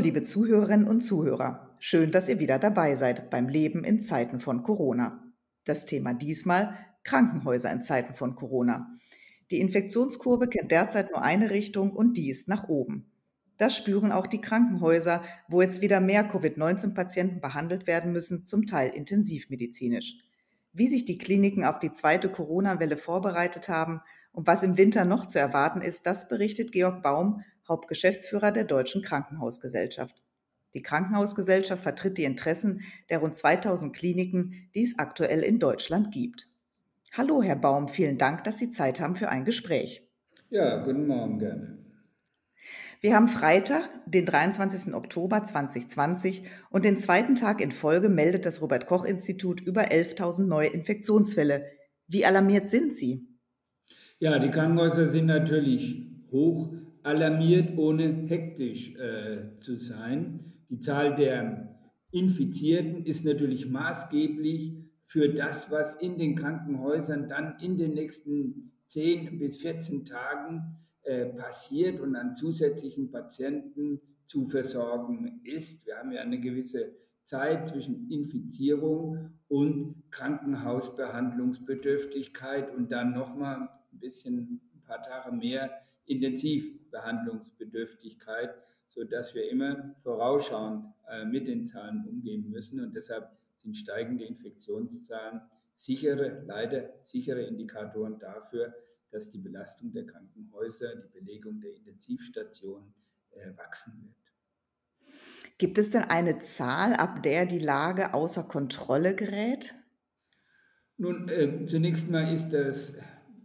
liebe Zuhörerinnen und Zuhörer. Schön, dass ihr wieder dabei seid beim Leben in Zeiten von Corona. Das Thema diesmal Krankenhäuser in Zeiten von Corona. Die Infektionskurve kennt derzeit nur eine Richtung und die ist nach oben. Das spüren auch die Krankenhäuser, wo jetzt wieder mehr Covid-19-Patienten behandelt werden müssen, zum Teil intensivmedizinisch. Wie sich die Kliniken auf die zweite Corona-Welle vorbereitet haben und was im Winter noch zu erwarten ist, das berichtet Georg Baum Hauptgeschäftsführer der Deutschen Krankenhausgesellschaft. Die Krankenhausgesellschaft vertritt die Interessen der rund 2000 Kliniken, die es aktuell in Deutschland gibt. Hallo, Herr Baum, vielen Dank, dass Sie Zeit haben für ein Gespräch. Ja, guten Morgen gerne. Wir haben Freitag, den 23. Oktober 2020 und den zweiten Tag in Folge meldet das Robert Koch Institut über 11.000 neue Infektionsfälle. Wie alarmiert sind Sie? Ja, die Krankenhäuser sind natürlich hoch alarmiert, ohne hektisch äh, zu sein. Die Zahl der Infizierten ist natürlich maßgeblich für das, was in den Krankenhäusern dann in den nächsten 10 bis 14 Tagen äh, passiert und an zusätzlichen Patienten zu versorgen ist. Wir haben ja eine gewisse Zeit zwischen Infizierung und Krankenhausbehandlungsbedürftigkeit und dann nochmal ein bisschen, ein paar Tage mehr Intensivbehandlungsbedürftigkeit, sodass wir immer vorausschauend äh, mit den Zahlen umgehen müssen. Und deshalb sind steigende Infektionszahlen sichere, leider sichere Indikatoren dafür, dass die Belastung der Krankenhäuser, die Belegung der Intensivstationen äh, wachsen wird. Gibt es denn eine Zahl, ab der die Lage außer Kontrolle gerät? Nun, äh, zunächst mal ist das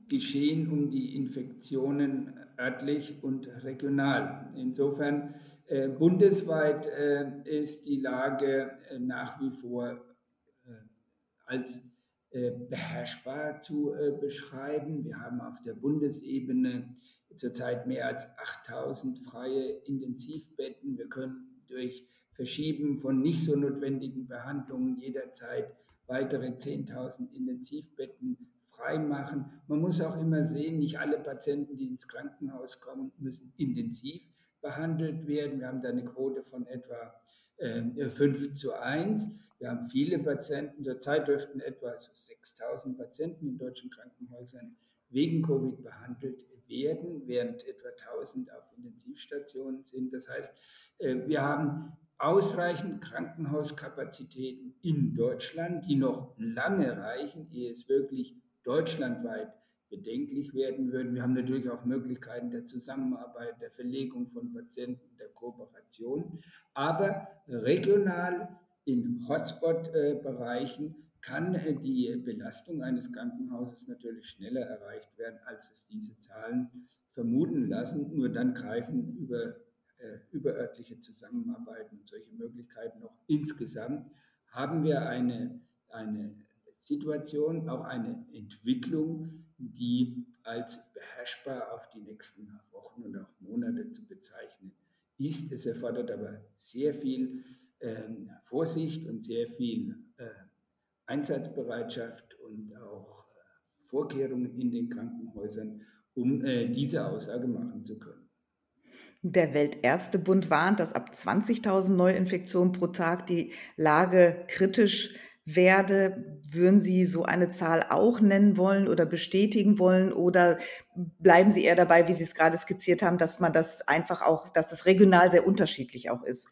Geschehen um die Infektionen örtlich und regional. Insofern äh, bundesweit äh, ist die Lage äh, nach wie vor äh, als äh, beherrschbar zu äh, beschreiben. Wir haben auf der Bundesebene zurzeit mehr als 8000 freie Intensivbetten. Wir können durch Verschieben von nicht so notwendigen Behandlungen jederzeit weitere 10.000 Intensivbetten freimachen. Man muss auch immer sehen, nicht alle Patienten, die ins Krankenhaus kommen, müssen intensiv behandelt werden. Wir haben da eine Quote von etwa äh, 5 zu 1. Wir haben viele Patienten, zurzeit dürften etwa 6000 Patienten in deutschen Krankenhäusern wegen Covid behandelt werden, während etwa 1000 auf Intensivstationen sind. Das heißt, äh, wir haben ausreichend Krankenhauskapazitäten in Deutschland, die noch lange reichen, ehe es wirklich deutschlandweit bedenklich werden würden. Wir haben natürlich auch Möglichkeiten der Zusammenarbeit, der Verlegung von Patienten, der Kooperation. Aber regional in Hotspot-Bereichen kann die Belastung eines Krankenhauses natürlich schneller erreicht werden, als es diese Zahlen vermuten lassen. Nur dann greifen über äh, überörtliche Zusammenarbeit und solche Möglichkeiten noch insgesamt. Haben wir eine, eine Situation, auch eine Entwicklung, die als beherrschbar auf die nächsten Wochen und auch Monate zu bezeichnen ist. Es erfordert aber sehr viel äh, Vorsicht und sehr viel äh, Einsatzbereitschaft und auch äh, Vorkehrungen in den Krankenhäusern, um äh, diese Aussage machen zu können. Der Weltärztebund warnt, dass ab 20.000 Neuinfektionen pro Tag die Lage kritisch werde, würden Sie so eine Zahl auch nennen wollen oder bestätigen wollen? Oder bleiben Sie eher dabei, wie Sie es gerade skizziert haben, dass man das einfach auch, dass das regional sehr unterschiedlich auch ist?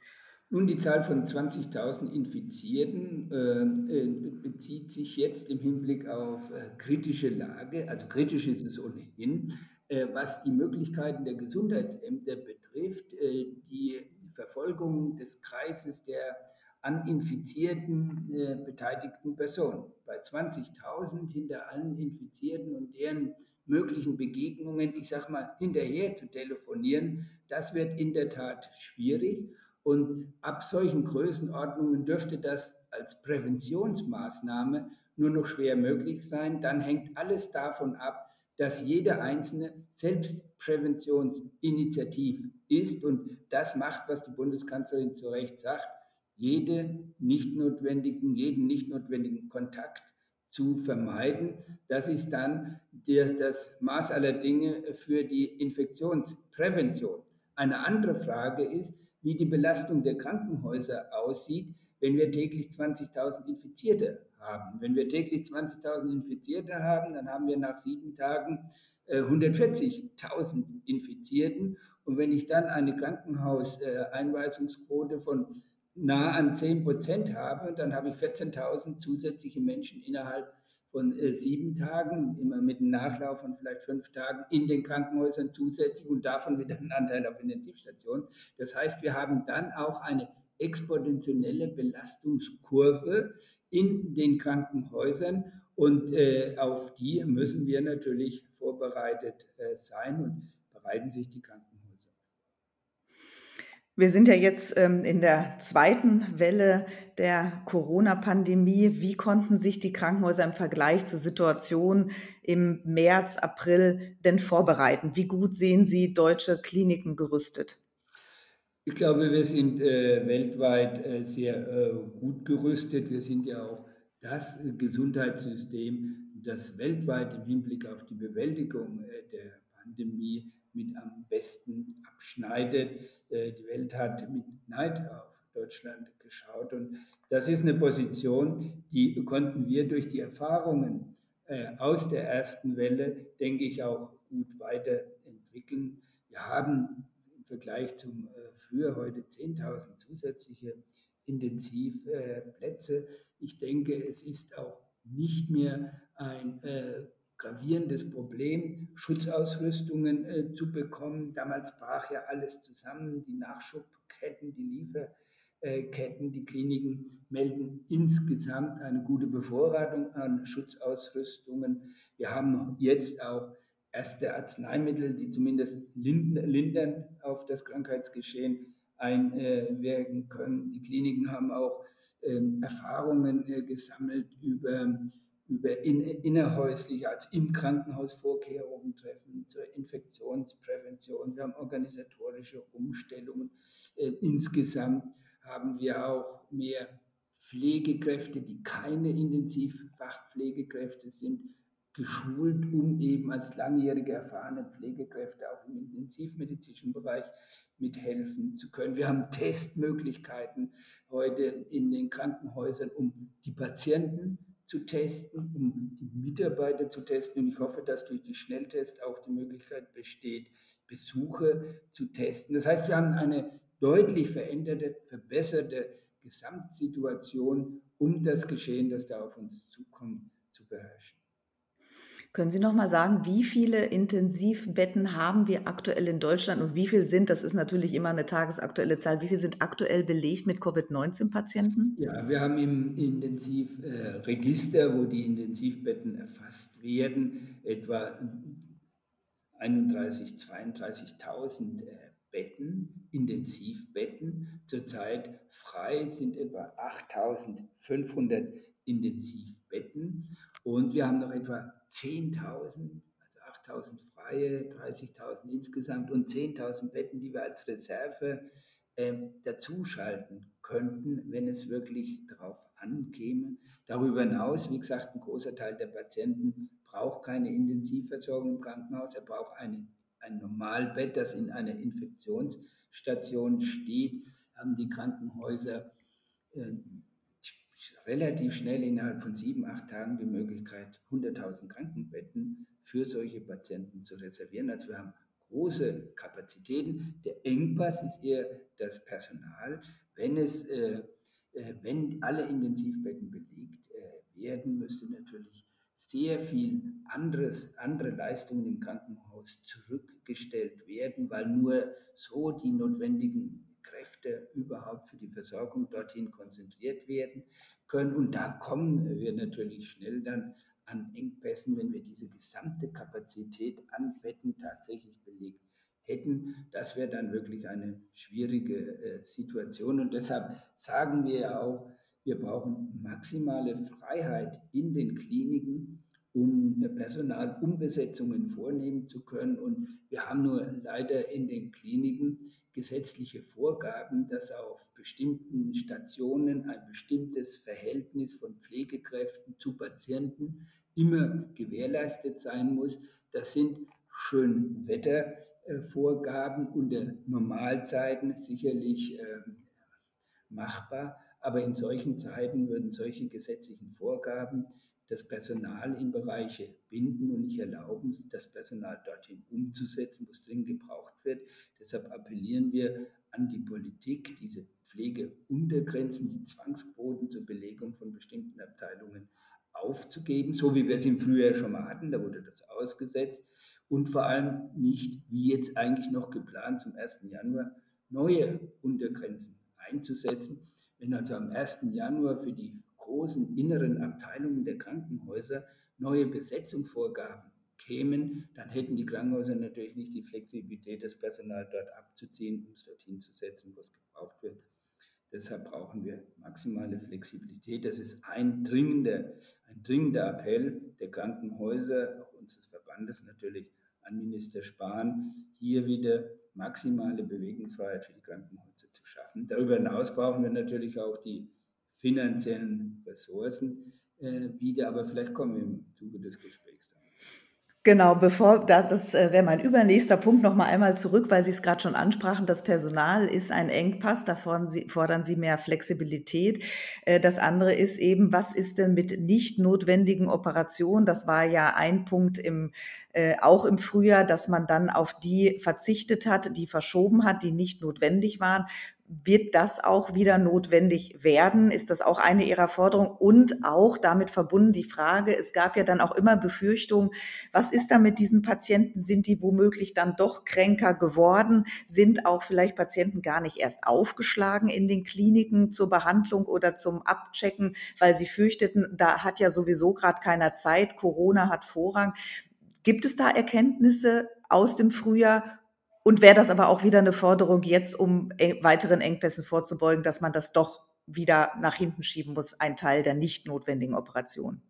Nun, die Zahl von 20.000 Infizierten äh, äh, bezieht sich jetzt im Hinblick auf äh, kritische Lage, also kritisch ist es ohnehin, äh, was die Möglichkeiten der Gesundheitsämter betrifft, äh, die Verfolgung des Kreises der an infizierten äh, beteiligten Personen. Bei 20.000 hinter allen Infizierten und deren möglichen Begegnungen, ich sage mal, hinterher zu telefonieren, das wird in der Tat schwierig. Und ab solchen Größenordnungen dürfte das als Präventionsmaßnahme nur noch schwer möglich sein. Dann hängt alles davon ab, dass jeder Einzelne selbst Präventionsinitiativ ist und das macht, was die Bundeskanzlerin zu Recht sagt, jede nicht notwendigen, jeden nicht notwendigen Kontakt zu vermeiden. Das ist dann der, das Maß aller Dinge für die Infektionsprävention. Eine andere Frage ist, wie die Belastung der Krankenhäuser aussieht, wenn wir täglich 20.000 Infizierte haben. Wenn wir täglich 20.000 Infizierte haben, dann haben wir nach sieben Tagen 140.000 äh, Infizierten. Und wenn ich dann eine Krankenhauseinweisungsquote von nah an 10 Prozent habe, dann habe ich 14.000 zusätzliche Menschen innerhalb von äh, sieben Tagen, immer mit einem Nachlauf von vielleicht fünf Tagen in den Krankenhäusern zusätzlich und davon wieder einen Anteil auf Intensivstationen. Das heißt, wir haben dann auch eine exponentielle Belastungskurve in den Krankenhäusern und äh, auf die müssen wir natürlich vorbereitet äh, sein und bereiten sich die Krankenhäuser wir sind ja jetzt ähm, in der zweiten Welle der Corona-Pandemie. Wie konnten sich die Krankenhäuser im Vergleich zur Situation im März, April denn vorbereiten? Wie gut sehen Sie deutsche Kliniken gerüstet? Ich glaube, wir sind äh, weltweit äh, sehr äh, gut gerüstet. Wir sind ja auch das Gesundheitssystem, das weltweit im Hinblick auf die Bewältigung äh, der Pandemie mit am besten abschneidet. Äh, die Welt hat mit Neid auf Deutschland geschaut und das ist eine Position, die konnten wir durch die Erfahrungen äh, aus der ersten Welle, denke ich, auch gut weiterentwickeln. Wir haben im Vergleich zum äh, früher heute 10.000 zusätzliche Intensivplätze. Ich denke, es ist auch nicht mehr ein gravierendes Problem, Schutzausrüstungen äh, zu bekommen. Damals brach ja alles zusammen, die Nachschubketten, die Lieferketten, die Kliniken melden insgesamt eine gute Bevorratung an Schutzausrüstungen. Wir haben jetzt auch erste Arzneimittel, die zumindest lindern auf das Krankheitsgeschehen einwirken können. Die Kliniken haben auch ähm, Erfahrungen äh, gesammelt über über in, innerhäusliche, also im Krankenhaus Vorkehrungen treffen zur Infektionsprävention. Wir haben organisatorische Umstellungen. Äh, insgesamt haben wir auch mehr Pflegekräfte, die keine Intensivfachpflegekräfte sind, geschult, um eben als langjährige erfahrene Pflegekräfte auch im intensivmedizinischen Bereich mithelfen zu können. Wir haben Testmöglichkeiten heute in den Krankenhäusern, um die Patienten zu testen, um die Mitarbeiter zu testen. Und ich hoffe, dass durch die Schnelltests auch die Möglichkeit besteht, Besuche zu testen. Das heißt, wir haben eine deutlich veränderte, verbesserte Gesamtsituation, um das Geschehen, das da auf uns zukommt, zu beherrschen. Können Sie noch mal sagen, wie viele Intensivbetten haben wir aktuell in Deutschland und wie viel sind, das ist natürlich immer eine tagesaktuelle Zahl, wie viel sind aktuell belegt mit Covid-19-Patienten? Ja, wir haben im Intensivregister, wo die Intensivbetten erfasst werden, etwa 31.000, 32.000 Betten, Intensivbetten. Zurzeit frei sind etwa 8.500 Intensivbetten und wir haben noch etwa 10.000, also 8.000 freie, 30.000 insgesamt und 10.000 Betten, die wir als Reserve äh, dazuschalten könnten, wenn es wirklich darauf ankäme. Darüber hinaus, wie gesagt, ein großer Teil der Patienten braucht keine Intensivversorgung im Krankenhaus, er braucht eine, ein Normalbett, das in einer Infektionsstation steht, haben die Krankenhäuser äh, relativ schnell innerhalb von sieben, acht Tagen die Möglichkeit, 100.000 Krankenbetten für solche Patienten zu reservieren. Also wir haben große Kapazitäten. Der Engpass ist eher das Personal. Wenn, es, äh, äh, wenn alle Intensivbetten belegt äh, werden, müsste natürlich sehr viel anderes, andere Leistungen im Krankenhaus zurückgestellt werden, weil nur so die notwendigen Kräfte überhaupt für die Versorgung dorthin konzentriert werden können. Und da kommen wir natürlich schnell dann an Engpässen, wenn wir diese gesamte Kapazität an Betten tatsächlich belegt hätten. Das wäre dann wirklich eine schwierige äh, Situation. Und deshalb sagen wir ja auch, wir brauchen maximale Freiheit in den Kliniken, um Personalumbesetzungen vornehmen zu können. Und wir haben nur leider in den Kliniken gesetzliche Vorgaben, dass auf bestimmten Stationen ein bestimmtes Verhältnis von Pflegekräften zu Patienten immer gewährleistet sein muss. Das sind Schönwetter Vorgaben unter Normalzeiten sicherlich machbar, aber in solchen Zeiten würden solche gesetzlichen Vorgaben das Personal in Bereiche binden und nicht erlauben, das Personal dorthin umzusetzen, wo es dringend gebraucht wird. Deshalb appellieren wir an die Politik, diese Pflegeuntergrenzen, die Zwangsquoten zur Belegung von bestimmten Abteilungen aufzugeben, so wie wir es im Frühjahr schon mal hatten, da wurde das ausgesetzt und vor allem nicht, wie jetzt eigentlich noch geplant, zum 1. Januar neue Untergrenzen einzusetzen. Wenn also am 1. Januar für die großen inneren Abteilungen der Krankenhäuser neue Besetzungsvorgaben kämen, dann hätten die Krankenhäuser natürlich nicht die Flexibilität, das Personal dort abzuziehen, um es dorthin zu setzen, wo es gebraucht wird. Deshalb brauchen wir maximale Flexibilität. Das ist ein dringender, ein dringender Appell der Krankenhäuser, auch unseres Verbandes natürlich, an Minister Spahn, hier wieder maximale Bewegungsfreiheit für die Krankenhäuser zu schaffen. Darüber hinaus brauchen wir natürlich auch die finanziellen Ressourcen äh, wieder, aber vielleicht kommen wir im Zuge des Gesprächs dann. Genau, bevor, das äh, wäre mein übernächster Punkt, noch mal einmal zurück, weil Sie es gerade schon ansprachen, das Personal ist ein Engpass, da fordern Sie, mehr Flexibilität. Äh, das andere ist eben, was ist denn mit nicht notwendigen Operationen? Das war ja ein Punkt im, äh, auch im Frühjahr, dass man dann auf die verzichtet hat, die verschoben hat, die nicht notwendig waren. Wird das auch wieder notwendig werden? Ist das auch eine Ihrer Forderungen? Und auch damit verbunden die Frage, es gab ja dann auch immer Befürchtungen, was ist da mit diesen Patienten? Sind die womöglich dann doch kränker geworden? Sind auch vielleicht Patienten gar nicht erst aufgeschlagen in den Kliniken zur Behandlung oder zum Abchecken, weil sie fürchteten, da hat ja sowieso gerade keiner Zeit, Corona hat Vorrang. Gibt es da Erkenntnisse aus dem Frühjahr und wäre das aber auch wieder eine Forderung jetzt, um weiteren Engpässen vorzubeugen, dass man das doch wieder nach hinten schieben muss, ein Teil der nicht notwendigen Operation?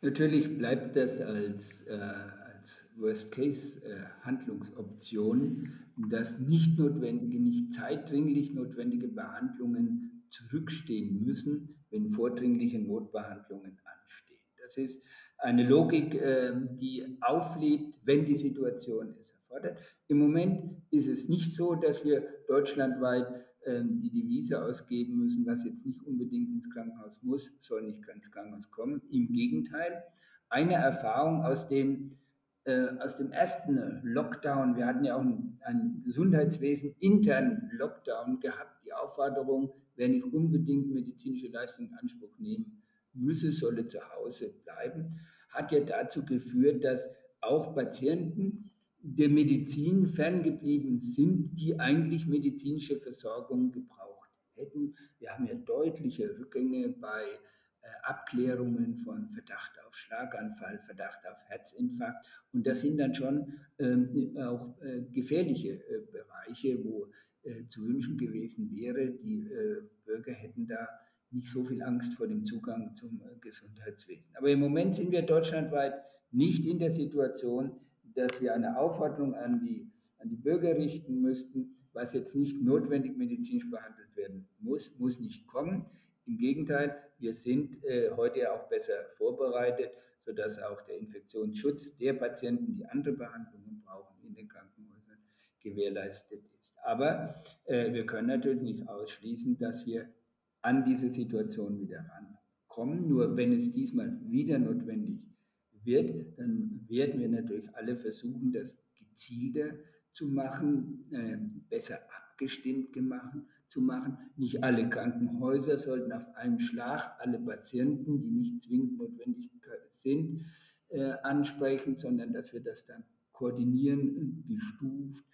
Natürlich bleibt das als, äh, als Worst-Case-Handlungsoption, äh, dass nicht notwendige, nicht zeitdringlich notwendige Behandlungen zurückstehen müssen, wenn vordringliche Notbehandlungen anstehen. Das ist eine Logik, äh, die auflebt, wenn die Situation es erfordert. Im Moment ist es nicht so, dass wir deutschlandweit ähm, die Devise ausgeben müssen, was jetzt nicht unbedingt ins Krankenhaus muss, soll nicht ins Krankenhaus kommen. Im Gegenteil, eine Erfahrung aus dem, äh, aus dem ersten Lockdown, wir hatten ja auch einen, einen Gesundheitswesen internen Lockdown gehabt, die Aufforderung, wer nicht unbedingt medizinische Leistungen in Anspruch nehmen müsse, solle zu Hause bleiben, hat ja dazu geführt, dass auch Patienten der Medizin ferngeblieben sind, die eigentlich medizinische Versorgung gebraucht hätten. Wir haben ja deutliche Rückgänge bei äh, Abklärungen von Verdacht auf Schlaganfall, Verdacht auf Herzinfarkt. Und das sind dann schon ähm, auch äh, gefährliche äh, Bereiche, wo äh, zu wünschen gewesen wäre, die äh, Bürger hätten da nicht so viel Angst vor dem Zugang zum äh, Gesundheitswesen. Aber im Moment sind wir deutschlandweit nicht in der Situation, dass wir eine Aufforderung an die, an die Bürger richten müssten, was jetzt nicht notwendig medizinisch behandelt werden muss, muss nicht kommen. Im Gegenteil, wir sind äh, heute auch besser vorbereitet, sodass auch der Infektionsschutz der Patienten, die andere Behandlungen brauchen, in den Krankenhäusern gewährleistet ist. Aber äh, wir können natürlich nicht ausschließen, dass wir an diese Situation wieder rankommen. Nur wenn es diesmal wieder notwendig wird, dann werden wir natürlich alle versuchen, das gezielter zu machen, äh, besser abgestimmt gemacht, zu machen. Nicht alle Krankenhäuser sollten auf einen Schlag alle Patienten, die nicht zwingend notwendig sind, äh, ansprechen, sondern dass wir das dann koordinieren, gestuft,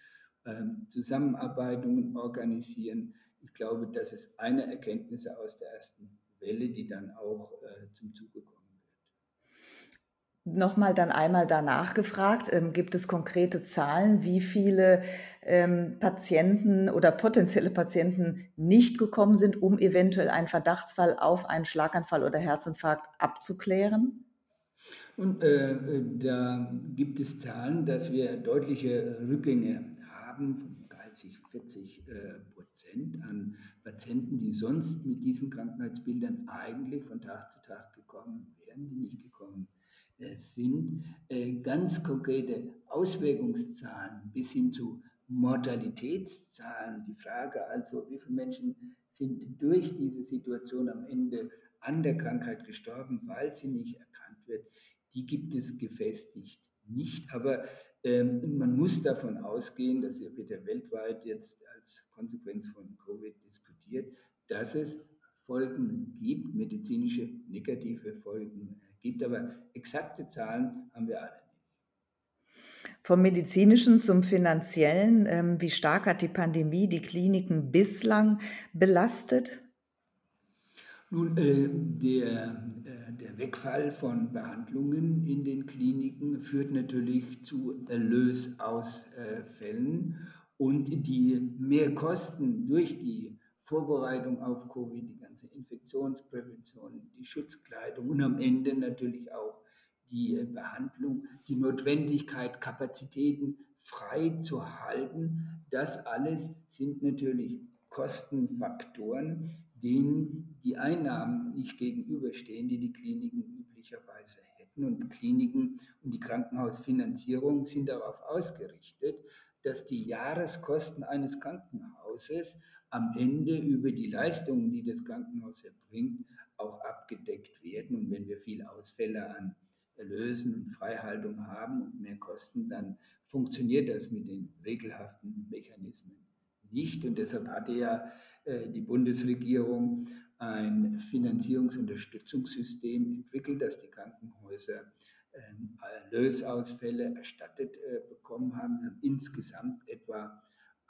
äh, Zusammenarbeitungen organisieren. Ich glaube, das ist eine Erkenntnis aus der ersten Welle, die dann auch äh, zum Zuge kommt. Nochmal dann einmal danach gefragt, ähm, gibt es konkrete Zahlen, wie viele ähm, Patienten oder potenzielle Patienten nicht gekommen sind, um eventuell einen Verdachtsfall auf einen Schlaganfall oder Herzinfarkt abzuklären? Und äh, da gibt es Zahlen, dass wir deutliche Rückgänge haben von 30, 40 äh, Prozent an Patienten, die sonst mit diesen Krankheitsbildern eigentlich von Tag zu Tag gekommen wären, die nicht gekommen äh, sind, äh, ganz konkrete Auswirkungszahlen bis hin zu Mortalitätszahlen. Die Frage also, wie viele Menschen sind durch diese Situation am Ende an der Krankheit gestorben, weil sie nicht erkannt wird, die gibt es gefestigt nicht. Aber ähm, man muss davon ausgehen, das wird ja weltweit jetzt als Konsequenz von Covid diskutiert, dass es Folgen gibt, medizinische negative Folgen gibt. Aber exakte Zahlen haben wir alle nicht. Vom medizinischen zum finanziellen, ähm, wie stark hat die Pandemie die Kliniken bislang belastet? Nun, äh, der, äh, der Wegfall von Behandlungen in den Kliniken führt natürlich zu Erlösausfällen und die Mehrkosten durch die Vorbereitung auf Covid, die ganze Infektionsprävention, die Schutzkleidung und am Ende natürlich auch die äh, Behandlung, die Notwendigkeit, Kapazitäten frei zu halten. Das alles sind natürlich Kostenfaktoren, denen die Einnahmen nicht gegenüberstehen, die die Kliniken üblicherweise hätten. Und Kliniken und die Krankenhausfinanzierung sind darauf ausgerichtet, dass die Jahreskosten eines Krankenhauses am Ende über die Leistungen, die das Krankenhaus erbringt, auch abgedeckt werden. Und wenn wir viele Ausfälle an Erlösen und Freihaltung haben und mehr Kosten, dann funktioniert das mit den regelhaften Mechanismen nicht. Und deshalb hatte ja äh, die Bundesregierung ein Finanzierungsunterstützungssystem entwickelt, das die Krankenhäuser ähm, Erlösausfälle erstattet äh, bekommen haben. Haben insgesamt etwa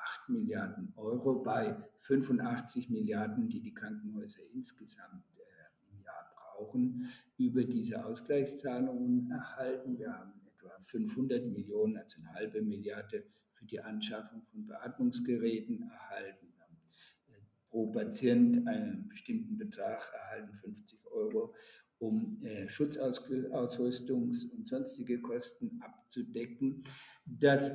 8 Milliarden Euro bei 85 Milliarden, die die Krankenhäuser insgesamt äh, im Jahr brauchen, über diese Ausgleichszahlungen erhalten. Wir haben etwa 500 Millionen, also eine halbe Milliarde für die Anschaffung von Beatmungsgeräten erhalten. Äh, pro Patient einen bestimmten Betrag erhalten, 50 Euro, um äh, Schutzausrüstungs- und sonstige Kosten abzudecken. Das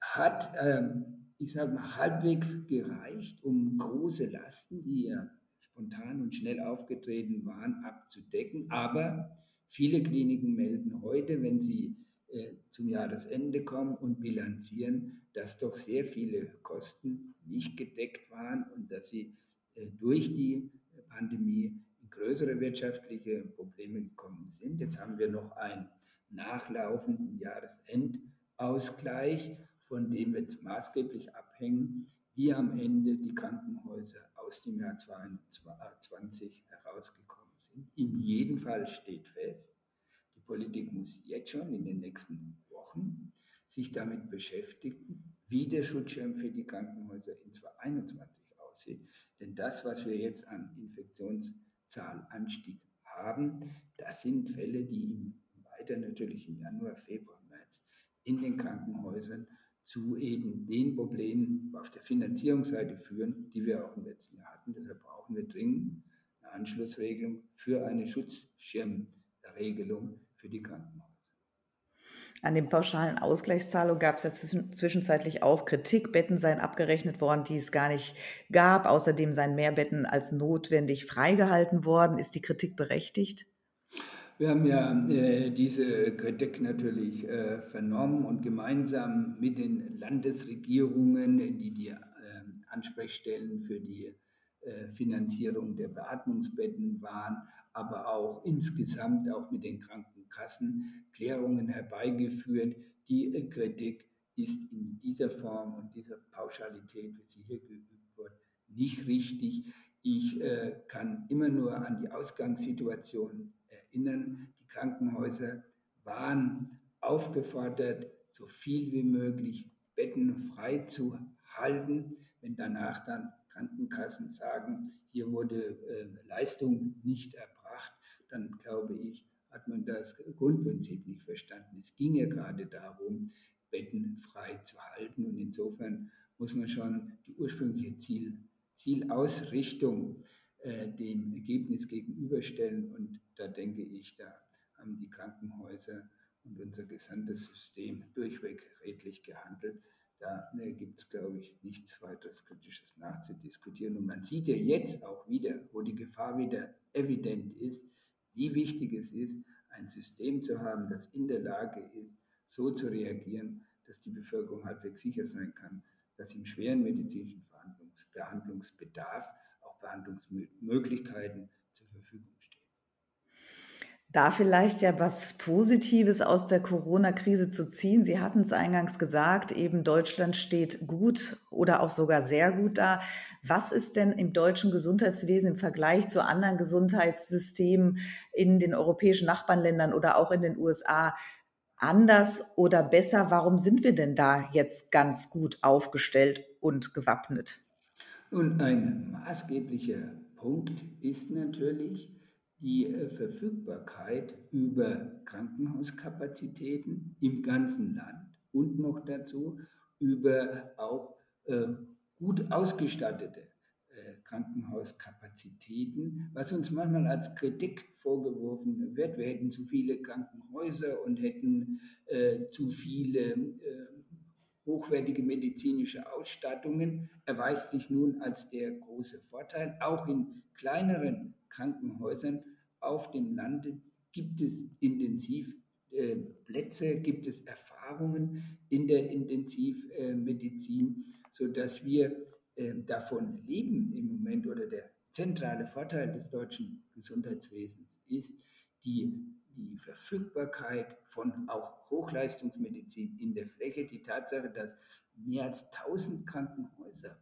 hat, ähm, ich sage mal, halbwegs gereicht, um große Lasten, die ja spontan und schnell aufgetreten waren, abzudecken. Aber viele Kliniken melden heute, wenn sie äh, zum Jahresende kommen und bilanzieren, dass doch sehr viele Kosten nicht gedeckt waren und dass sie äh, durch die Pandemie in größere wirtschaftliche Probleme gekommen sind. Jetzt haben wir noch einen nachlaufenden Jahresendausgleich, von dem wir jetzt maßgeblich abhängen, wie am Ende die Krankenhäuser aus dem Jahr 2020 herausgekommen sind. In jedem Fall steht fest, Politik muss jetzt schon in den nächsten Wochen sich damit beschäftigen, wie der Schutzschirm für die Krankenhäuser in 2021 aussieht. Denn das, was wir jetzt an Infektionszahlanstieg haben, das sind Fälle, die weiter natürlich im Januar, Februar, März in den Krankenhäusern zu eben den Problemen auf der Finanzierungsseite führen, die wir auch im letzten Jahr hatten. Deshalb brauchen wir dringend eine Anschlussregelung für eine Schutzschirmregelung für die Krankenhäuser. An den pauschalen Ausgleichszahlungen gab es ja zwischenzeitlich auch Kritik. Betten seien abgerechnet worden, die es gar nicht gab. Außerdem seien mehr Betten als notwendig freigehalten worden. Ist die Kritik berechtigt? Wir haben ja äh, diese Kritik natürlich äh, vernommen und gemeinsam mit den Landesregierungen, die die äh, Ansprechstellen für die äh, Finanzierung der Beatmungsbetten waren, aber auch insgesamt auch mit den Krankenkassen Klärungen herbeigeführt. Die äh, Kritik ist in dieser Form und dieser Pauschalität, wie sie hier geübt wird, nicht richtig. Ich äh, kann immer nur an die Ausgangssituation erinnern. Die Krankenhäuser waren aufgefordert, so viel wie möglich Betten frei zu halten. Wenn danach dann Krankenkassen sagen, hier wurde äh, Leistung nicht erbracht, dann glaube ich, hat man das Grundprinzip nicht verstanden. Es ging ja gerade darum, Betten frei zu halten und insofern muss man schon die ursprüngliche Ziel, Zielausrichtung äh, dem Ergebnis gegenüberstellen und da denke ich, da haben die Krankenhäuser und unser gesamtes System durchweg redlich gehandelt. Da ne, gibt es, glaube ich, nichts weiteres Kritisches nachzudiskutieren. Und man sieht ja jetzt auch wieder, wo die Gefahr wieder evident ist, wie wichtig es ist, ein System zu haben, das in der Lage ist, so zu reagieren, dass die Bevölkerung halbwegs sicher sein kann, dass im schweren medizinischen Behandlungs Behandlungsbedarf Behandlungsmöglichkeiten zur Verfügung stehen. Da vielleicht ja was Positives aus der Corona-Krise zu ziehen. Sie hatten es eingangs gesagt, eben Deutschland steht gut oder auch sogar sehr gut da. Was ist denn im deutschen Gesundheitswesen im Vergleich zu anderen Gesundheitssystemen in den europäischen Nachbarländern oder auch in den USA anders oder besser? Warum sind wir denn da jetzt ganz gut aufgestellt und gewappnet? Und ein maßgeblicher Punkt ist natürlich die äh, Verfügbarkeit über Krankenhauskapazitäten im ganzen Land und noch dazu über auch äh, gut ausgestattete äh, Krankenhauskapazitäten, was uns manchmal als Kritik vorgeworfen wird. Wir hätten zu viele Krankenhäuser und hätten äh, zu viele äh, hochwertige medizinische Ausstattungen, erweist sich nun als der große Vorteil. Auch in kleineren Krankenhäusern auf dem Lande gibt es Intensivplätze, äh, gibt es Erfahrungen in der Intensivmedizin, sodass wir äh, davon leben im Moment oder der zentrale Vorteil des deutschen Gesundheitswesens ist die, die Verfügbarkeit von auch Hochleistungsmedizin in der Fläche, die Tatsache, dass mehr als 1000 Krankenhäuser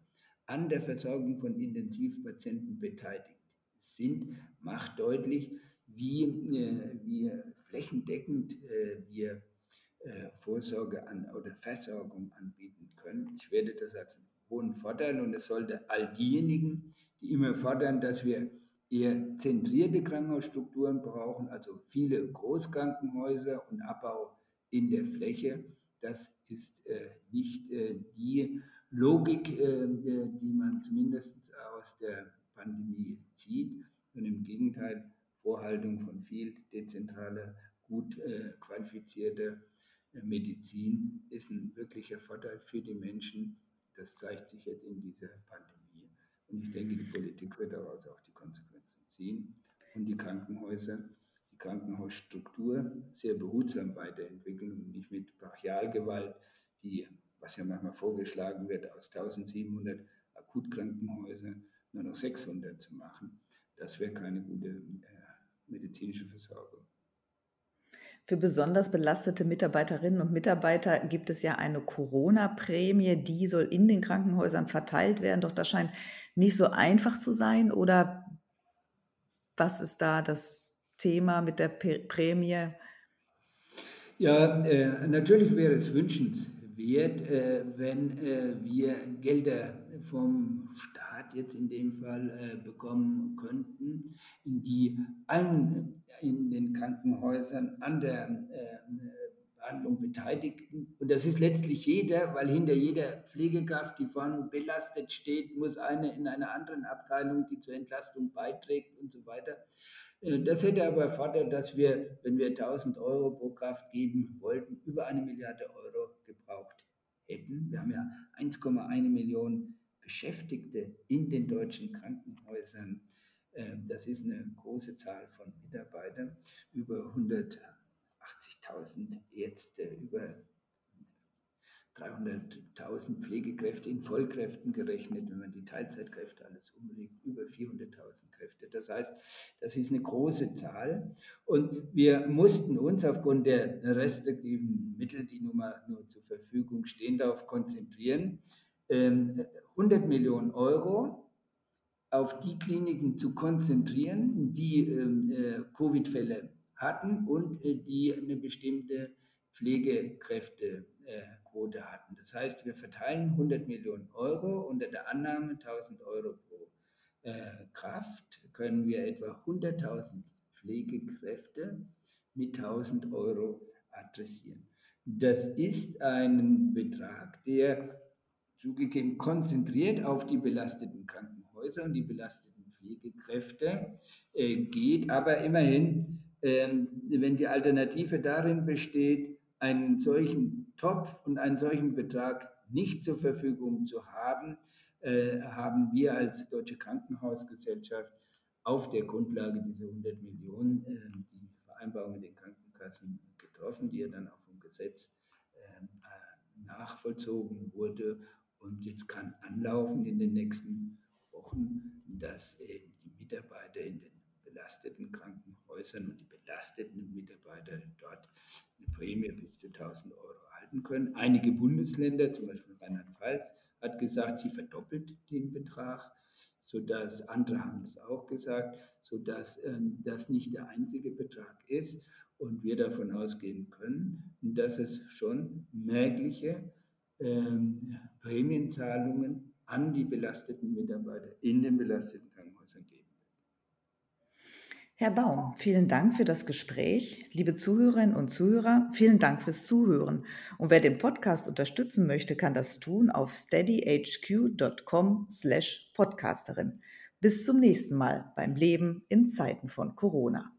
an der Versorgung von Intensivpatienten beteiligt sind, macht deutlich, wie, äh, wie flächendeckend äh, wir äh, Vorsorge an oder Versorgung anbieten können. Ich werde das als hohen Vorteil und es sollte all diejenigen, die immer fordern, dass wir eher zentrierte Krankenhausstrukturen brauchen, also viele Großkrankenhäuser und Abbau in der Fläche. Das ist äh, nicht äh, die Logik, äh, die man zumindest aus der Pandemie zieht, sondern im Gegenteil Vorhaltung von viel dezentraler, gut äh, qualifizierter äh, Medizin ist ein wirklicher Vorteil für die Menschen das zeigt sich jetzt in dieser Pandemie. Und ich denke, die Politik wird daraus auch die Konsequenzen ziehen und die Krankenhäuser, die Krankenhausstruktur sehr behutsam weiterentwickeln und nicht mit Brachialgewalt, die, was ja manchmal vorgeschlagen wird, aus 1700 Akutkrankenhäusern nur noch 600 zu machen. Das wäre keine gute äh, medizinische Versorgung. Für besonders belastete Mitarbeiterinnen und Mitarbeiter gibt es ja eine Corona-Prämie, die soll in den Krankenhäusern verteilt werden. Doch das scheint nicht so einfach zu sein. Oder was ist da das Thema mit der Prämie? Ja, äh, natürlich wäre es wünschenswert, äh, wenn äh, wir Gelder vom Staat jetzt in dem Fall äh, bekommen könnten, die allen in den Krankenhäusern an der äh, Behandlung Beteiligten. Und das ist letztlich jeder, weil hinter jeder Pflegekraft, die vorne belastet steht, muss eine in einer anderen Abteilung, die zur Entlastung beiträgt und so weiter. Äh, das hätte aber erfordert, dass wir, wenn wir 1000 Euro pro Kraft geben wollten, über eine Milliarde Euro gebraucht hätten. Wir haben ja 1,1 Millionen Beschäftigte in den deutschen Krankenhäusern. Ähm, das ist eine große Zahl von Mitarbeitern, über 180.000 Ärzte, über 300.000 Pflegekräfte in Vollkräften gerechnet, wenn man die Teilzeitkräfte alles umlegt, über 400.000 Kräfte. Das heißt, das ist eine große Zahl und wir mussten uns aufgrund der restriktiven Mittel, die nun mal nur zur Verfügung stehen, darauf konzentrieren, 100 ähm, Millionen Euro auf die Kliniken zu konzentrieren, die ähm, äh, Covid-Fälle hatten und äh, die eine bestimmte Pflegekräftequote hatten. Das heißt, wir verteilen 100 Millionen Euro unter der Annahme 1000 Euro pro äh, Kraft, können wir etwa 100.000 Pflegekräfte mit 1000 Euro adressieren. Das ist ein Betrag, der zugegeben konzentriert auf die belasteten Krankenhäuser und die belasteten Pflegekräfte äh, geht, aber immerhin, wenn die Alternative darin besteht, einen solchen Topf und einen solchen Betrag nicht zur Verfügung zu haben, äh, haben wir als Deutsche Krankenhausgesellschaft auf der Grundlage dieser 100 Millionen, äh, die Vereinbarung mit den Krankenkassen getroffen, die ja dann auch vom Gesetz ähm, äh, nachvollzogen wurde. Und jetzt kann anlaufen in den nächsten Wochen, dass die Mitarbeiter in den belasteten Krankenhäusern und die belasteten Mitarbeiter dort eine Prämie bis zu 1000 Euro erhalten können. Einige Bundesländer, zum Beispiel Rheinland-Pfalz, hat gesagt, sie verdoppelt den Betrag, sodass andere haben es auch gesagt, sodass ähm, das nicht der einzige Betrag ist und wir davon ausgehen können, dass es schon merkliche ähm, Prämienzahlungen an die belasteten Mitarbeiter in den belasteten. Herr Baum, vielen Dank für das Gespräch. Liebe Zuhörerinnen und Zuhörer, vielen Dank fürs Zuhören. Und wer den Podcast unterstützen möchte, kann das tun auf steadyhq.com slash podcasterin. Bis zum nächsten Mal beim Leben in Zeiten von Corona.